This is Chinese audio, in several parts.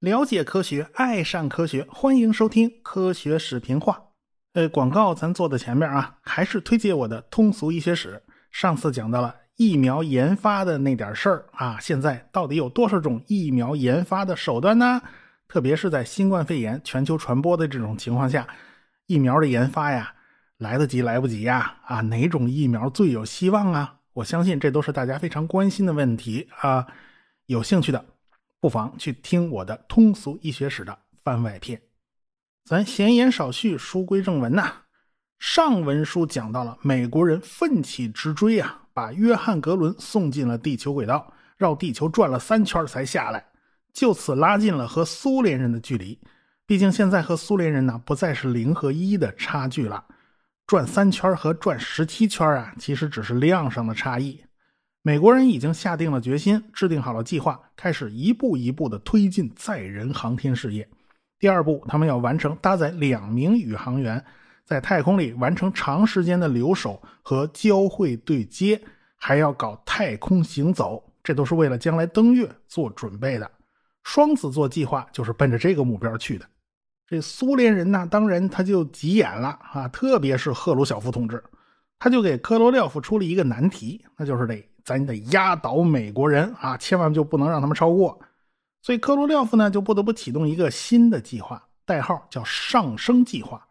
了解科学，爱上科学，欢迎收听科学视频化。呃，广告咱做的前面啊，还是推荐我的通俗医学史。上次讲到了疫苗研发的那点事儿啊，现在到底有多少种疫苗研发的手段呢？特别是在新冠肺炎全球传播的这种情况下，疫苗的研发呀，来得及来不及呀？啊，哪种疫苗最有希望啊？我相信这都是大家非常关心的问题啊。有兴趣的，不妨去听我的通俗医学史的番外篇。咱闲言少叙，书归正文呐。上文书讲到了美国人奋起直追啊，把约翰格伦送进了地球轨道，绕地球转了三圈才下来，就此拉近了和苏联人的距离。毕竟现在和苏联人呢，不再是零和一的差距了，转三圈和转十七圈啊，其实只是量上的差异。美国人已经下定了决心，制定好了计划，开始一步一步的推进载人航天事业。第二步，他们要完成搭载两名宇航员在太空里完成长时间的留守和交会对接，还要搞太空行走，这都是为了将来登月做准备的。双子座计划就是奔着这个目标去的。这苏联人呢，当然他就急眼了啊，特别是赫鲁晓夫同志，他就给科罗廖夫出了一个难题，那就是得咱得压倒美国人啊，千万就不能让他们超过。所以，科罗廖夫呢就不得不启动一个新的计划，代号叫“上升计划”。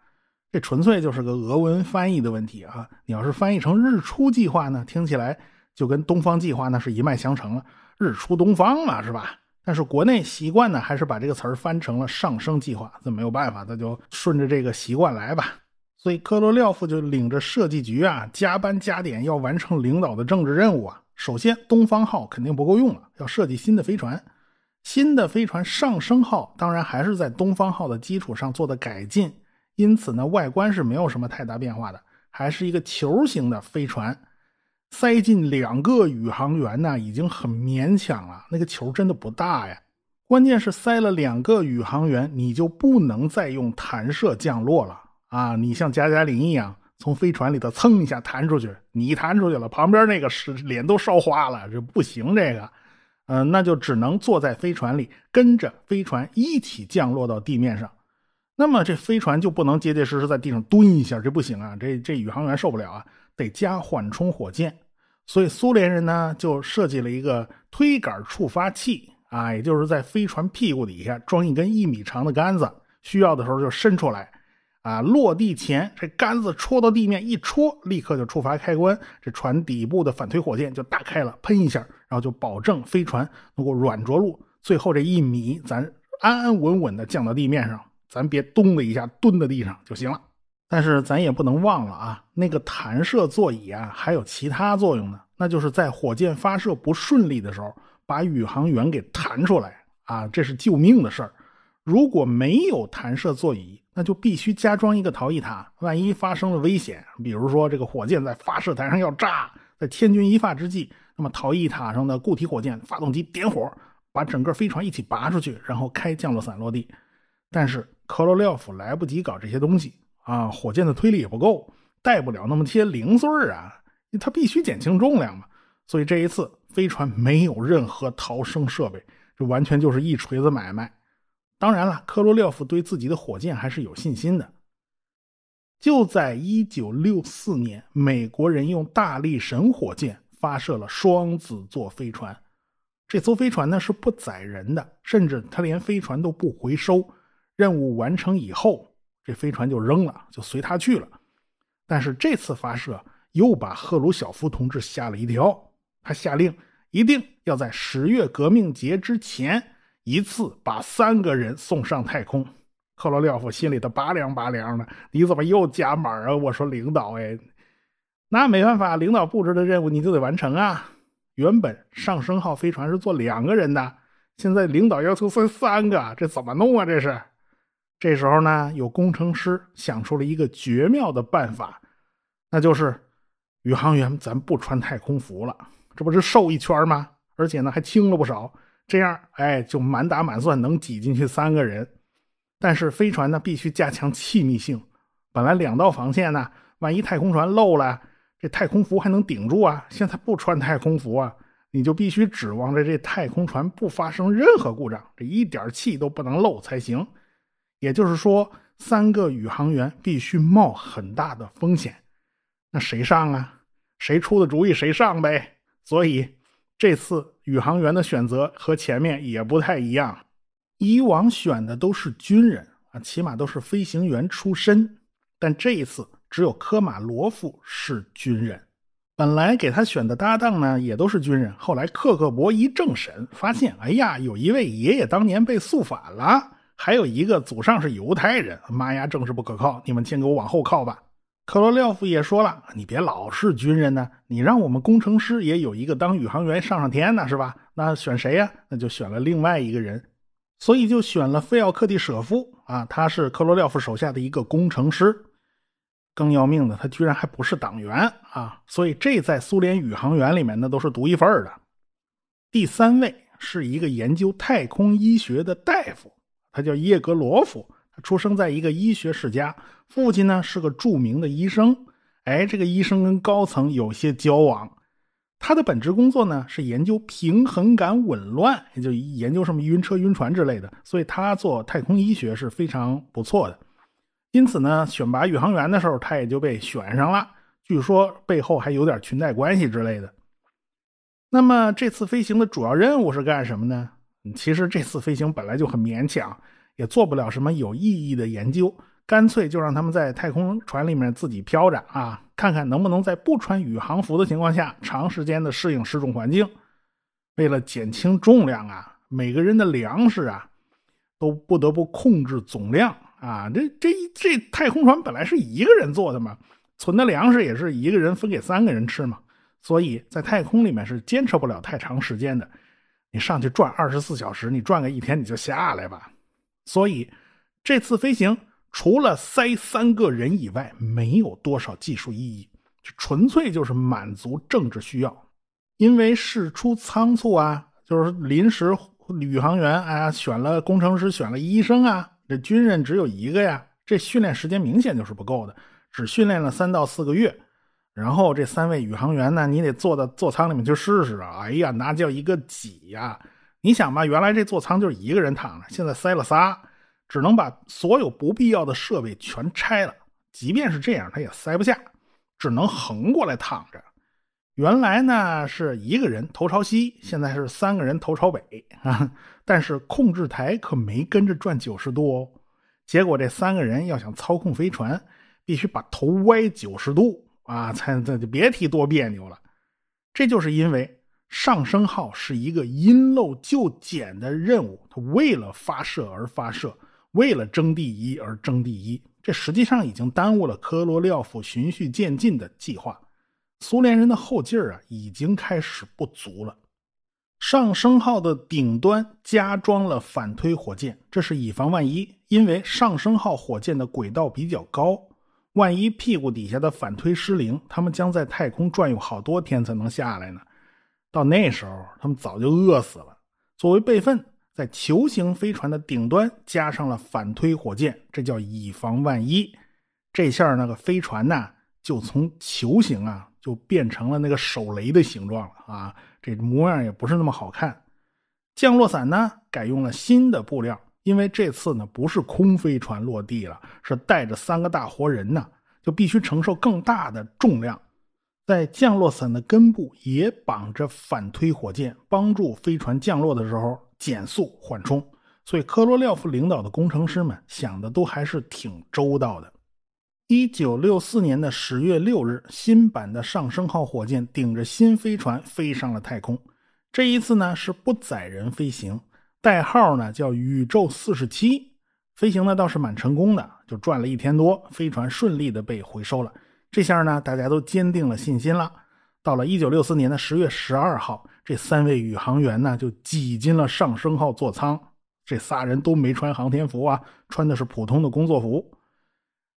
这纯粹就是个俄文翻译的问题啊！你要是翻译成“日出计划”呢，听起来就跟“东方计划”那是一脉相承了，日出东方嘛，是吧？但是国内习惯呢，还是把这个词儿翻成了“上升计划”。这没有办法，那就顺着这个习惯来吧。所以，科罗廖夫就领着设计局啊，加班加点要完成领导的政治任务啊。首先，东方号肯定不够用了，要设计新的飞船。新的飞船上升号当然还是在东方号的基础上做的改进，因此呢，外观是没有什么太大变化的，还是一个球形的飞船。塞进两个宇航员呢，已经很勉强了。那个球真的不大呀。关键是塞了两个宇航员，你就不能再用弹射降落了啊！你像加加林一样从飞船里头蹭一下弹出去，你弹出去了，旁边那个是脸都烧花了，这不行，这个。嗯，那就只能坐在飞船里，跟着飞船一起降落到地面上。那么这飞船就不能结结实实在地上蹲一下，这不行啊！这这宇航员受不了啊，得加缓冲火箭。所以苏联人呢就设计了一个推杆触发器啊，也就是在飞船屁股底下装一根一米长的杆子，需要的时候就伸出来。啊！落地前，这杆子戳到地面一戳，立刻就触发开关，这船底部的反推火箭就打开了，喷一下，然后就保证飞船能够软着陆。最后这一米，咱安安稳稳的降到地面上，咱别咚的一下蹲在地上就行了。但是咱也不能忘了啊，那个弹射座椅啊，还有其他作用呢。那就是在火箭发射不顺利的时候，把宇航员给弹出来啊，这是救命的事儿。如果没有弹射座椅，那就必须加装一个逃逸塔，万一发生了危险，比如说这个火箭在发射台上要炸，在千钧一发之际，那么逃逸塔上的固体火箭发动机点火，把整个飞船一起拔出去，然后开降落伞落地。但是科罗廖夫来不及搞这些东西啊，火箭的推力也不够，带不了那么些零碎啊，它必须减轻重量嘛。所以这一次飞船没有任何逃生设备，这完全就是一锤子买卖。当然了，科罗廖夫对自己的火箭还是有信心的。就在1964年，美国人用大力神火箭发射了双子座飞船。这艘飞船呢是不载人的，甚至它连飞船都不回收。任务完成以后，这飞船就扔了，就随他去了。但是这次发射又把赫鲁晓夫同志吓了一跳，他下令一定要在十月革命节之前。一次把三个人送上太空，克罗廖夫心里头拔凉拔凉的。你怎么又加码啊？我说领导，哎，那没办法，领导布置的任务你就得完成啊。原本上升号飞船是坐两个人的，现在领导要求分三个，这怎么弄啊？这是。这时候呢，有工程师想出了一个绝妙的办法，那就是宇航员咱不穿太空服了，这不是瘦一圈吗？而且呢，还轻了不少。这样，哎，就满打满算能挤进去三个人，但是飞船呢必须加强气密性。本来两道防线呢，万一太空船漏了，这太空服还能顶住啊？现在不穿太空服啊，你就必须指望着这太空船不发生任何故障，这一点气都不能漏才行。也就是说，三个宇航员必须冒很大的风险。那谁上啊？谁出的主意谁上呗。所以这次宇航员的选择和前面也不太一样。以往选的都是军人啊，起码都是飞行员出身，但这一次。只有科马罗夫是军人，本来给他选的搭档呢也都是军人。后来克克伯一政审，发现，哎呀，有一位爷爷当年被肃反了，还有一个祖上是犹太人，妈呀，政治不可靠，你们先给我往后靠吧。克罗廖夫也说了，你别老是军人呢，你让我们工程师也有一个当宇航员上上天呢，是吧？那选谁呀？那就选了另外一个人，所以就选了费奥克蒂舍夫啊，他是克罗廖夫手下的一个工程师。更要命的，他居然还不是党员啊！所以这在苏联宇航员里面那都是独一份的。第三位是一个研究太空医学的大夫，他叫叶格罗夫，他出生在一个医学世家，父亲呢是个著名的医生。哎，这个医生跟高层有些交往，他的本职工作呢是研究平衡感紊乱，也就研究什么晕车、晕船之类的，所以他做太空医学是非常不错的。因此呢，选拔宇航员的时候，他也就被选上了。据说背后还有点裙带关系之类的。那么这次飞行的主要任务是干什么呢？其实这次飞行本来就很勉强，也做不了什么有意义的研究，干脆就让他们在太空船里面自己飘着啊，看看能不能在不穿宇航服的情况下，长时间的适应失重环境。为了减轻重量啊，每个人的粮食啊，都不得不控制总量。啊，这这这太空船本来是一个人坐的嘛，存的粮食也是一个人分给三个人吃嘛，所以在太空里面是坚持不了太长时间的。你上去转二十四小时，你转个一天你就下来吧。所以这次飞行除了塞三个人以外，没有多少技术意义，纯粹就是满足政治需要。因为事出仓促啊，就是临时宇航员啊，选了工程师，选了医生啊。这军人只有一个呀，这训练时间明显就是不够的，只训练了三到四个月。然后这三位宇航员呢，你得坐到座舱里面去试试啊！哎呀，那叫一个挤呀！你想吧，原来这座舱就是一个人躺着，现在塞了仨，只能把所有不必要的设备全拆了。即便是这样，他也塞不下，只能横过来躺着。原来呢是一个人头朝西，现在是三个人头朝北啊！但是控制台可没跟着转九十度哦。结果这三个人要想操控飞船，必须把头歪九十度啊，才这就别提多别扭了。这就是因为上升号是一个因漏就减的任务，它为了发射而发射，为了争第一而争第一，这实际上已经耽误了科罗廖夫循序渐进的计划。苏联人的后劲儿啊，已经开始不足了。上升号的顶端加装了反推火箭，这是以防万一。因为上升号火箭的轨道比较高，万一屁股底下的反推失灵，他们将在太空转悠好多天才能下来呢。到那时候，他们早就饿死了。作为备份，在球形飞船的顶端加上了反推火箭，这叫以防万一。这下那个飞船呢，就从球形啊。就变成了那个手雷的形状了啊！这模样也不是那么好看。降落伞呢，改用了新的布料，因为这次呢不是空飞船落地了，是带着三个大活人呢，就必须承受更大的重量。在降落伞的根部也绑着反推火箭，帮助飞船降落的时候减速缓冲。所以科罗廖夫领导的工程师们想的都还是挺周到的。一九六四年的十月六日，新版的上升号火箭顶着新飞船飞上了太空。这一次呢是不载人飞行，代号呢叫宇宙四十七。飞行呢倒是蛮成功的，就转了一天多，飞船顺利的被回收了。这下呢大家都坚定了信心了。到了一九六四年的十月十二号，这三位宇航员呢就挤进了上升号座舱。这仨人都没穿航天服啊，穿的是普通的工作服。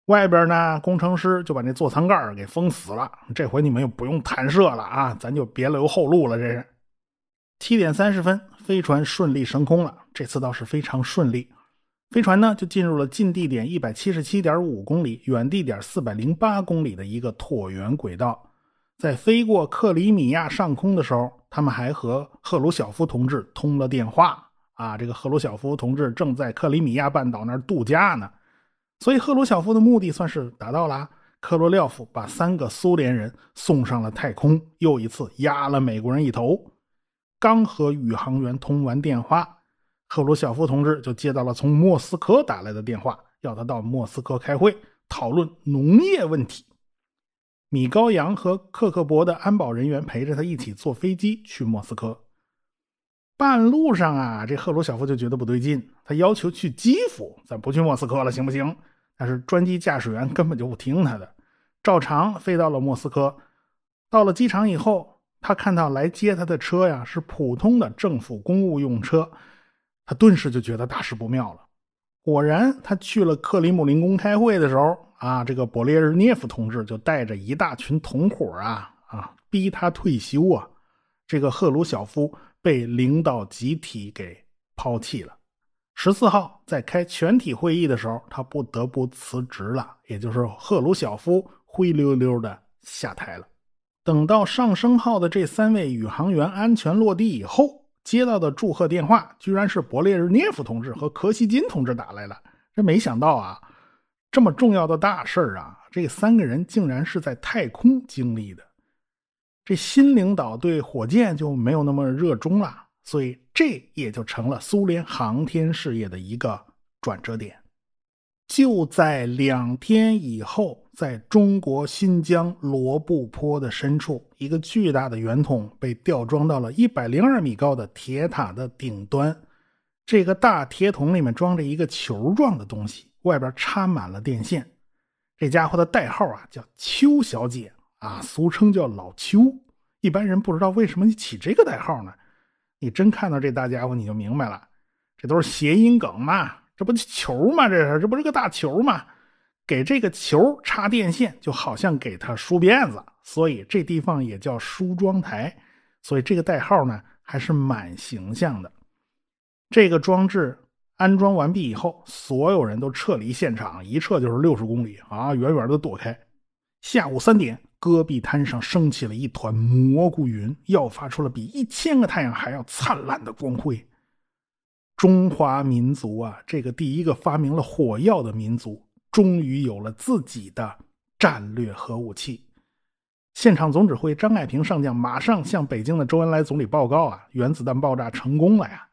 外边呢，工程师就把那座舱盖给封死了。这回你们又不用弹射了啊，咱就别留后路了。这是七点三十分，飞船顺利升空了。这次倒是非常顺利，飞船呢就进入了近地点一百七十七点五公里、远地点四百零八公里的一个椭圆轨道。在飞过克里米亚上空的时候，他们还和赫鲁晓夫同志通了电话。啊，这个赫鲁晓夫同志正在克里米亚半岛那儿度假呢，所以赫鲁晓夫的目的算是达到了。科罗廖夫把三个苏联人送上了太空，又一次压了美国人一头。刚和宇航员通完电话，赫鲁晓夫同志就接到了从莫斯科打来的电话，要他到莫斯科开会讨论农业问题。米高扬和克克伯的安保人员陪着他一起坐飞机去莫斯科。半路上啊，这赫鲁晓夫就觉得不对劲，他要求去基辅，咱不去莫斯科了，行不行？但是专机驾驶员根本就不听他的，照常飞到了莫斯科。到了机场以后，他看到来接他的车呀是普通的政府公务用车，他顿时就觉得大事不妙了。果然，他去了克里姆林宫开会的时候啊，这个勃列日涅夫同志就带着一大群同伙啊啊，逼他退休啊。这个赫鲁晓夫。被领导集体给抛弃了。十四号在开全体会议的时候，他不得不辞职了，也就是赫鲁晓夫灰溜溜的下台了。等到上升号的这三位宇航员安全落地以后，接到的祝贺电话居然是勃列日涅夫同志和柯西金同志打来了。这没想到啊，这么重要的大事啊，这三个人竟然是在太空经历的。这新领导对火箭就没有那么热衷了，所以这也就成了苏联航天事业的一个转折点。就在两天以后，在中国新疆罗布泊的深处，一个巨大的圆筒被吊装到了一百零二米高的铁塔的顶端。这个大铁桶里面装着一个球状的东西，外边插满了电线。这家伙的代号啊，叫邱小姐。啊，俗称叫老邱，一般人不知道为什么你起这个代号呢？你真看到这大家伙，你就明白了，这都是谐音梗嘛，这不球吗？这是，这不是个大球吗？给这个球插电线，就好像给他梳辫子，所以这地方也叫梳妆台，所以这个代号呢还是蛮形象的。这个装置安装完毕以后，所有人都撤离现场，一撤就是六十公里啊，远远的躲开。下午三点。戈壁滩上升起了一团蘑菇云，耀发出了比一千个太阳还要灿烂的光辉。中华民族啊，这个第一个发明了火药的民族，终于有了自己的战略核武器。现场总指挥张爱萍上将马上向北京的周恩来总理报告啊，原子弹爆炸成功了呀！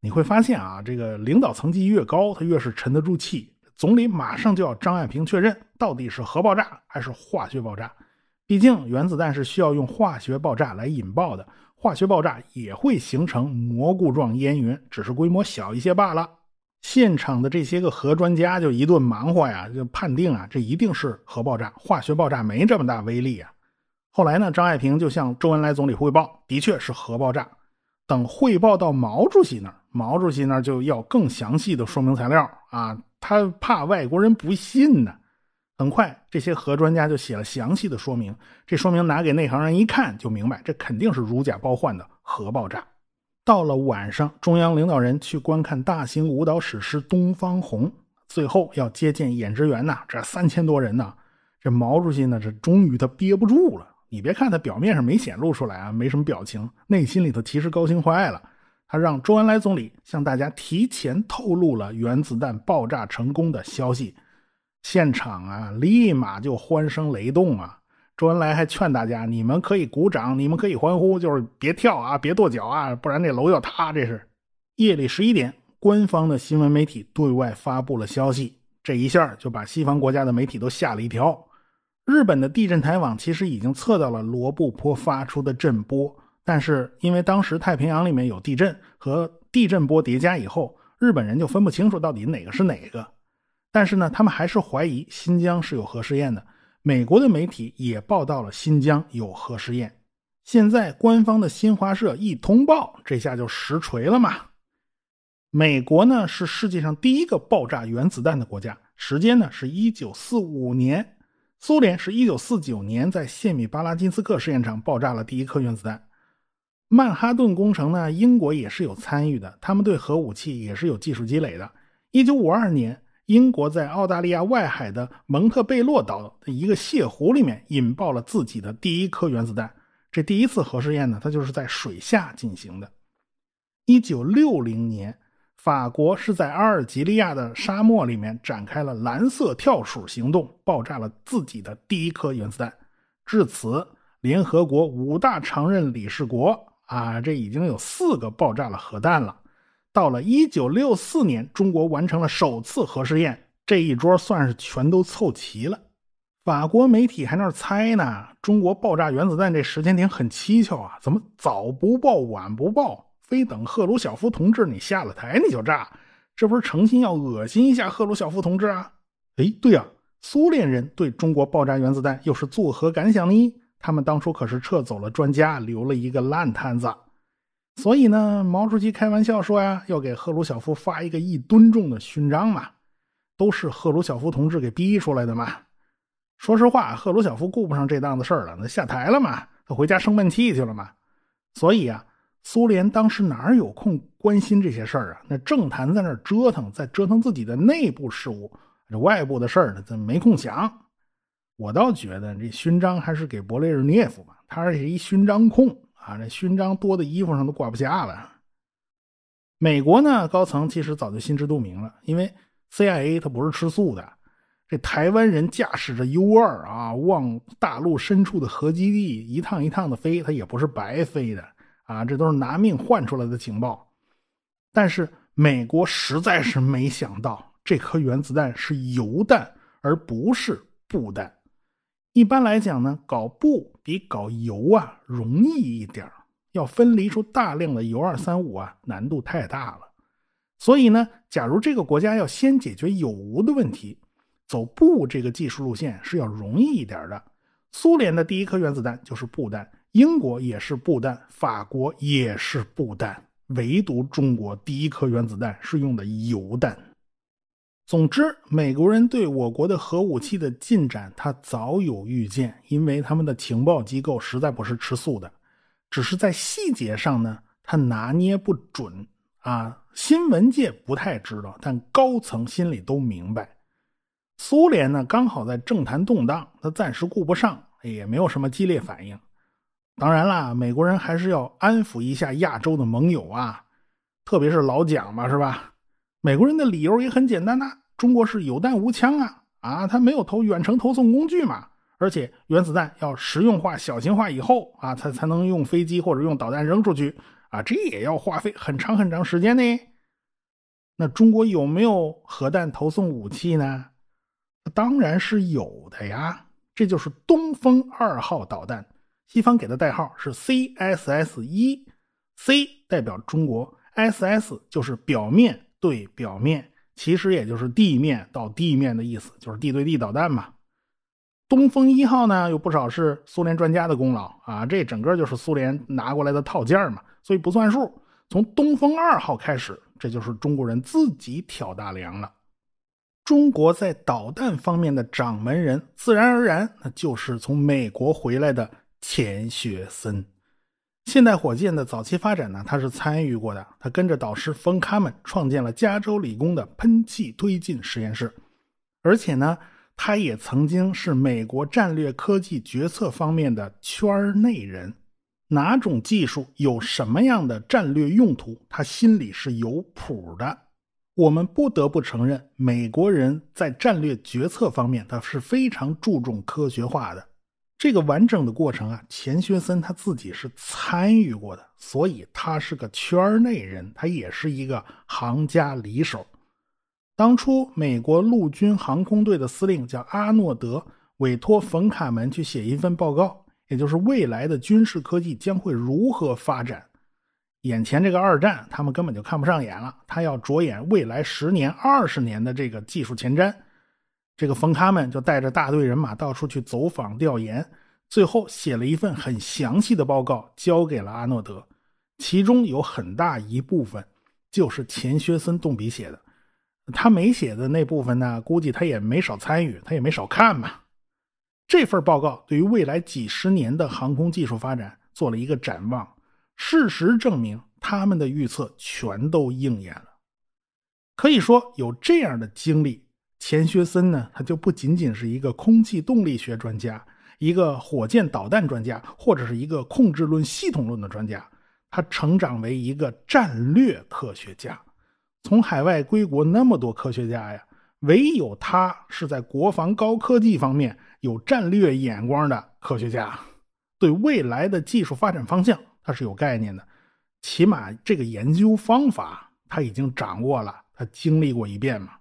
你会发现啊，这个领导层级越高，他越是沉得住气。总理马上就要张爱萍确认到底是核爆炸还是化学爆炸，毕竟原子弹是需要用化学爆炸来引爆的，化学爆炸也会形成蘑菇状烟云，只是规模小一些罢了。现场的这些个核专家就一顿忙活呀，就判定啊，这一定是核爆炸，化学爆炸没这么大威力啊。后来呢，张爱萍就向周恩来总理汇报，的确是核爆炸。等汇报到毛主席那儿，毛主席那儿就要更详细的说明材料啊。他怕外国人不信呢。很快，这些核专家就写了详细的说明。这说明拿给内行人一看就明白，这肯定是如假包换的核爆炸。到了晚上，中央领导人去观看大型舞蹈史诗《东方红》，最后要接见演职员呐，这三千多人呢。这毛主席呢，这终于他憋不住了。你别看他表面上没显露出来啊，没什么表情，内心里头其实高兴坏了。他让周恩来总理向大家提前透露了原子弹爆炸成功的消息，现场啊立马就欢声雷动啊！周恩来还劝大家：“你们可以鼓掌，你们可以欢呼，就是别跳啊，别跺脚啊，不然这楼要塌。”这是夜里十一点，官方的新闻媒体对外发布了消息，这一下就把西方国家的媒体都吓了一跳。日本的地震台网其实已经测到了罗布泊发出的震波。但是因为当时太平洋里面有地震和地震波叠加以后，日本人就分不清楚到底哪个是哪个。但是呢，他们还是怀疑新疆是有核试验的。美国的媒体也报道了新疆有核试验。现在官方的新华社一通报，这下就实锤了嘛。美国呢是世界上第一个爆炸原子弹的国家，时间呢是一九四五年。苏联是一九四九年在谢米巴拉金斯克试验场爆炸了第一颗原子弹。曼哈顿工程呢，英国也是有参与的，他们对核武器也是有技术积累的。一九五二年，英国在澳大利亚外海的蒙特贝洛岛的一个泻湖里面引爆了自己的第一颗原子弹。这第一次核试验呢，它就是在水下进行的。一九六零年，法国是在阿尔及利亚的沙漠里面展开了蓝色跳鼠行动，爆炸了自己的第一颗原子弹。至此，联合国五大常任理事国啊，这已经有四个爆炸了核弹了。到了一九六四年，中国完成了首次核试验，这一桌算是全都凑齐了。法国媒体还那猜呢，中国爆炸原子弹这时间点很蹊跷啊，怎么早不报晚不报，非等赫鲁晓夫同志你下了台你就炸，这不是诚心要恶心一下赫鲁晓夫同志啊？哎，对呀，苏联人对中国爆炸原子弹又是作何感想呢？他们当初可是撤走了专家，留了一个烂摊子。所以呢，毛主席开玩笑说呀，要给赫鲁晓夫发一个一吨重的勋章嘛，都是赫鲁晓夫同志给逼出来的嘛。说实话，赫鲁晓夫顾不上这档子事儿了，那下台了嘛，他回家生闷气去了嘛。所以啊，苏联当时哪有空关心这些事儿啊？那政坛在那折腾，在折腾自己的内部事务，这外部的事儿呢，咱没空想。我倒觉得这勋章还是给勃列日涅夫吧，他是一勋章控。啊，这勋章多的衣服上都挂不下了。美国呢，高层其实早就心知肚明了，因为 CIA 它不是吃素的。这台湾人驾驶着 U 二啊，往大陆深处的核基地一趟一趟的飞，他也不是白飞的啊，这都是拿命换出来的情报。但是美国实在是没想到，这颗原子弹是铀弹，而不是布弹。一般来讲呢，搞布比搞铀啊容易一点要分离出大量的铀二三五啊，难度太大了。所以呢，假如这个国家要先解决有无的问题，走布这个技术路线是要容易一点的。苏联的第一颗原子弹就是布弹，英国也是布弹，法国也是布弹，唯独中国第一颗原子弹是用的铀弹。总之，美国人对我国的核武器的进展，他早有预见，因为他们的情报机构实在不是吃素的，只是在细节上呢，他拿捏不准啊。新闻界不太知道，但高层心里都明白。苏联呢，刚好在政坛动荡，他暂时顾不上，也没有什么激烈反应。当然啦，美国人还是要安抚一下亚洲的盟友啊，特别是老蒋嘛，是吧？美国人的理由也很简单呐，中国是有弹无枪啊，啊，他没有投远程投送工具嘛，而且原子弹要实用化、小型化以后啊，才才能用飞机或者用导弹扔出去啊，这也要花费很长很长时间呢。那中国有没有核弹投送武器呢？当然是有的呀，这就是东风二号导弹，西方给的代号是 CSS 一，C 代表中国，SS 就是表面。对表面其实也就是地面到地面的意思，就是地对地导弹嘛。东风一号呢，有不少是苏联专家的功劳啊，这整个就是苏联拿过来的套件嘛，所以不算数。从东风二号开始，这就是中国人自己挑大梁了。中国在导弹方面的掌门人，自然而然那就是从美国回来的钱学森。现代火箭的早期发展呢，他是参与过的。他跟着导师冯·卡门创建了加州理工的喷气推进实验室，而且呢，他也曾经是美国战略科技决策方面的圈内人。哪种技术有什么样的战略用途，他心里是有谱的。我们不得不承认，美国人在战略决策方面，他是非常注重科学化的。这个完整的过程啊，钱学森他自己是参与过的，所以他是个圈内人，他也是一个行家里手。当初美国陆军航空队的司令叫阿诺德，委托冯卡门去写一份报告，也就是未来的军事科技将会如何发展。眼前这个二战，他们根本就看不上眼了，他要着眼未来十年、二十年的这个技术前瞻。这个冯卡门就带着大队人马到处去走访调研，最后写了一份很详细的报告，交给了阿诺德。其中有很大一部分就是钱学森动笔写的，他没写的那部分呢，估计他也没少参与，他也没少看吧。这份报告对于未来几十年的航空技术发展做了一个展望。事实证明，他们的预测全都应验了。可以说，有这样的经历。钱学森呢，他就不仅仅是一个空气动力学专家，一个火箭导弹专家，或者是一个控制论、系统论的专家，他成长为一个战略科学家。从海外归国那么多科学家呀，唯有他是在国防高科技方面有战略眼光的科学家，对未来的技术发展方向他是有概念的，起码这个研究方法他已经掌握了，他经历过一遍嘛。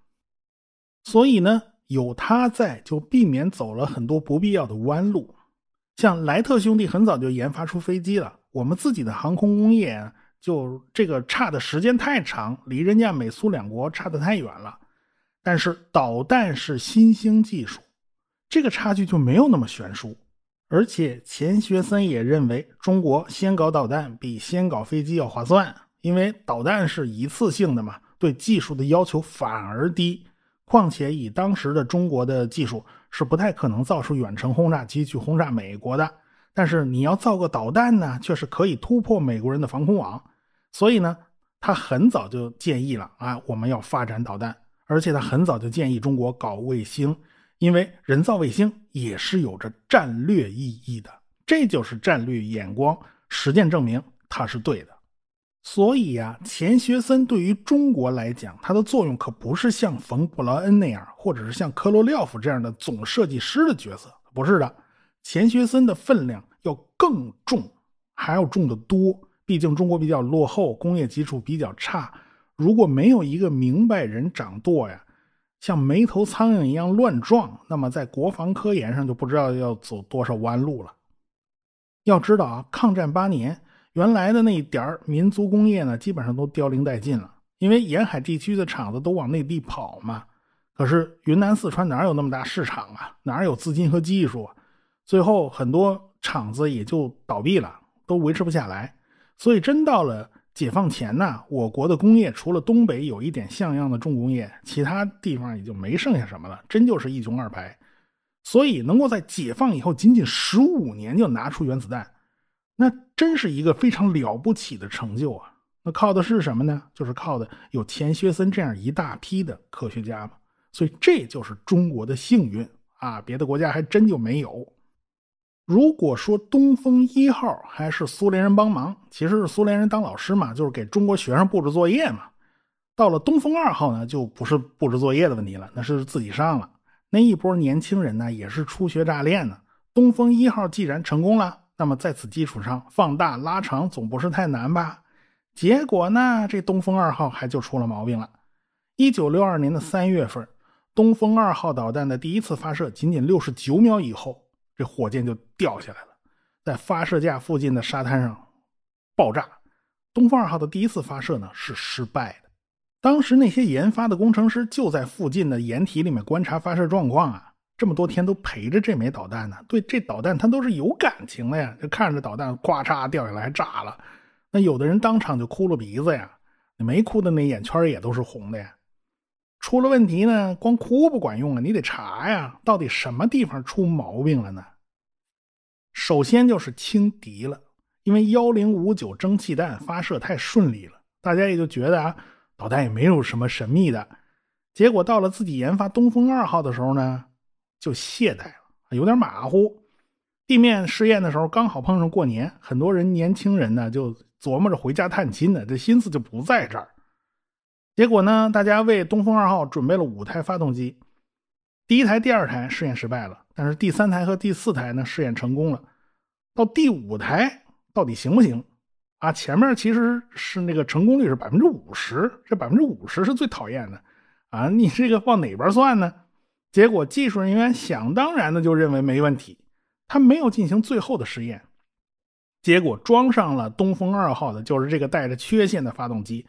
所以呢，有他在，就避免走了很多不必要的弯路。像莱特兄弟很早就研发出飞机了，我们自己的航空工业。就这个差的时间太长，离人家美苏两国差得太远了。但是导弹是新兴技术，这个差距就没有那么悬殊。而且钱学森也认为，中国先搞导弹比先搞飞机要划算，因为导弹是一次性的嘛，对技术的要求反而低。况且以当时的中国的技术，是不太可能造出远程轰炸机去轰炸美国的。但是你要造个导弹呢，却是可以突破美国人的防空网。所以呢，他很早就建议了啊，我们要发展导弹，而且他很早就建议中国搞卫星，因为人造卫星也是有着战略意义的，这就是战略眼光。实践证明他是对的。所以呀，钱学森对于中国来讲，他的作用可不是像冯布劳恩那样，或者是像科罗廖夫这样的总设计师的角色，不是的。钱学森的分量要更重，还要重得多。毕竟中国比较落后，工业基础比较差。如果没有一个明白人掌舵呀，像没头苍蝇一样乱撞，那么在国防科研上就不知道要走多少弯路了。要知道啊，抗战八年，原来的那一点民族工业呢，基本上都凋零殆尽了，因为沿海地区的厂子都往内地跑嘛。可是云南、四川哪有那么大市场啊？哪有资金和技术？最后很多厂子也就倒闭了，都维持不下来。所以，真到了解放前呢，我国的工业除了东北有一点像样的重工业，其他地方也就没剩下什么了，真就是一穷二白。所以，能够在解放以后仅仅十五年就拿出原子弹，那真是一个非常了不起的成就啊！那靠的是什么呢？就是靠的有钱学森这样一大批的科学家嘛。所以，这就是中国的幸运啊！别的国家还真就没有。如果说东风一号还是苏联人帮忙，其实是苏联人当老师嘛，就是给中国学生布置作业嘛。到了东风二号呢，就不是布置作业的问题了，那是自己上了。那一波年轻人呢，也是初学乍练呢。东风一号既然成功了，那么在此基础上放大拉长，总不是太难吧？结果呢，这东风二号还就出了毛病了。一九六二年的三月份，东风二号导弹的第一次发射，仅仅六十九秒以后。这火箭就掉下来了，在发射架附近的沙滩上爆炸。东风二号的第一次发射呢是失败的。当时那些研发的工程师就在附近的掩体里面观察发射状况啊，这么多天都陪着这枚导弹呢，对这导弹他都是有感情的呀。就看着导弹咵嚓掉下来炸了，那有的人当场就哭了鼻子呀，没哭的那眼圈也都是红的呀。出了问题呢，光哭不管用啊，你得查呀，到底什么地方出毛病了呢？首先就是轻敌了，因为幺零五九蒸汽弹发射太顺利了，大家也就觉得啊，导弹也没有什么神秘的。结果到了自己研发东风二号的时候呢，就懈怠了，有点马虎。地面试验的时候刚好碰上过年，很多人年轻人呢就琢磨着回家探亲呢，这心思就不在这儿。结果呢？大家为东风二号准备了五台发动机，第一台、第二台试验失败了，但是第三台和第四台呢试验成功了。到第五台到底行不行？啊，前面其实是那个成功率是百分之五十，这百分之五十是最讨厌的啊！你这个往哪边算呢？结果技术人员想当然的就认为没问题，他没有进行最后的实验，结果装上了东风二号的就是这个带着缺陷的发动机。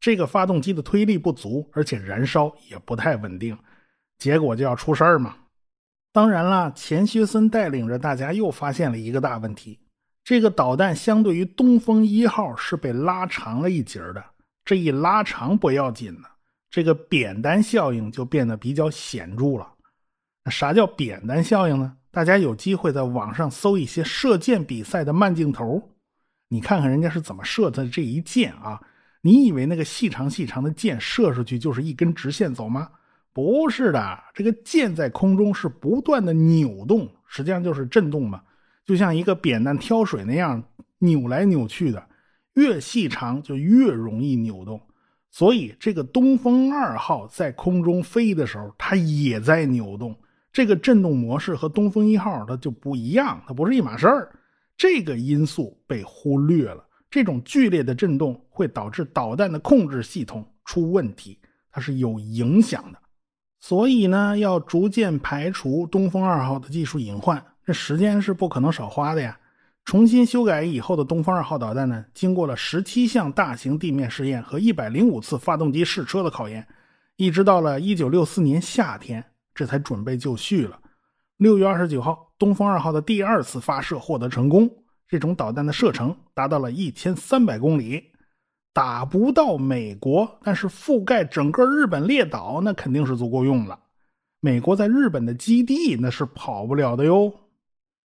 这个发动机的推力不足，而且燃烧也不太稳定，结果就要出事儿嘛。当然了，钱学森带领着大家又发现了一个大问题：这个导弹相对于东风一号是被拉长了一截的。这一拉长不要紧呢，这个扁担效应就变得比较显著了。那啥叫扁担效应呢？大家有机会在网上搜一些射箭比赛的慢镜头，你看看人家是怎么射的这一箭啊。你以为那个细长细长的箭射出去就是一根直线走吗？不是的，这个箭在空中是不断的扭动，实际上就是震动嘛，就像一个扁担挑水那样扭来扭去的，越细长就越容易扭动。所以这个东风二号在空中飞的时候，它也在扭动。这个震动模式和东风一号它就不一样，它不是一码事儿。这个因素被忽略了。这种剧烈的震动会导致导弹的控制系统出问题，它是有影响的。所以呢，要逐渐排除东风二号的技术隐患，这时间是不可能少花的呀。重新修改以后的东风二号导弹呢，经过了十七项大型地面试验和一百零五次发动机试车的考验，一直到了一九六四年夏天，这才准备就绪了。六月二十九号，东风二号的第二次发射获得成功，这种导弹的射程达到了一千三百公里。打不到美国，但是覆盖整个日本列岛，那肯定是足够用了。美国在日本的基地那是跑不了的哟。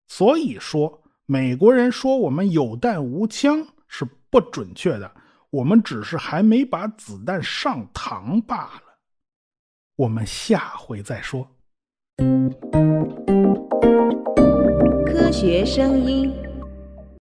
所以说，美国人说我们有弹无枪是不准确的，我们只是还没把子弹上膛罢了。我们下回再说。科学声音。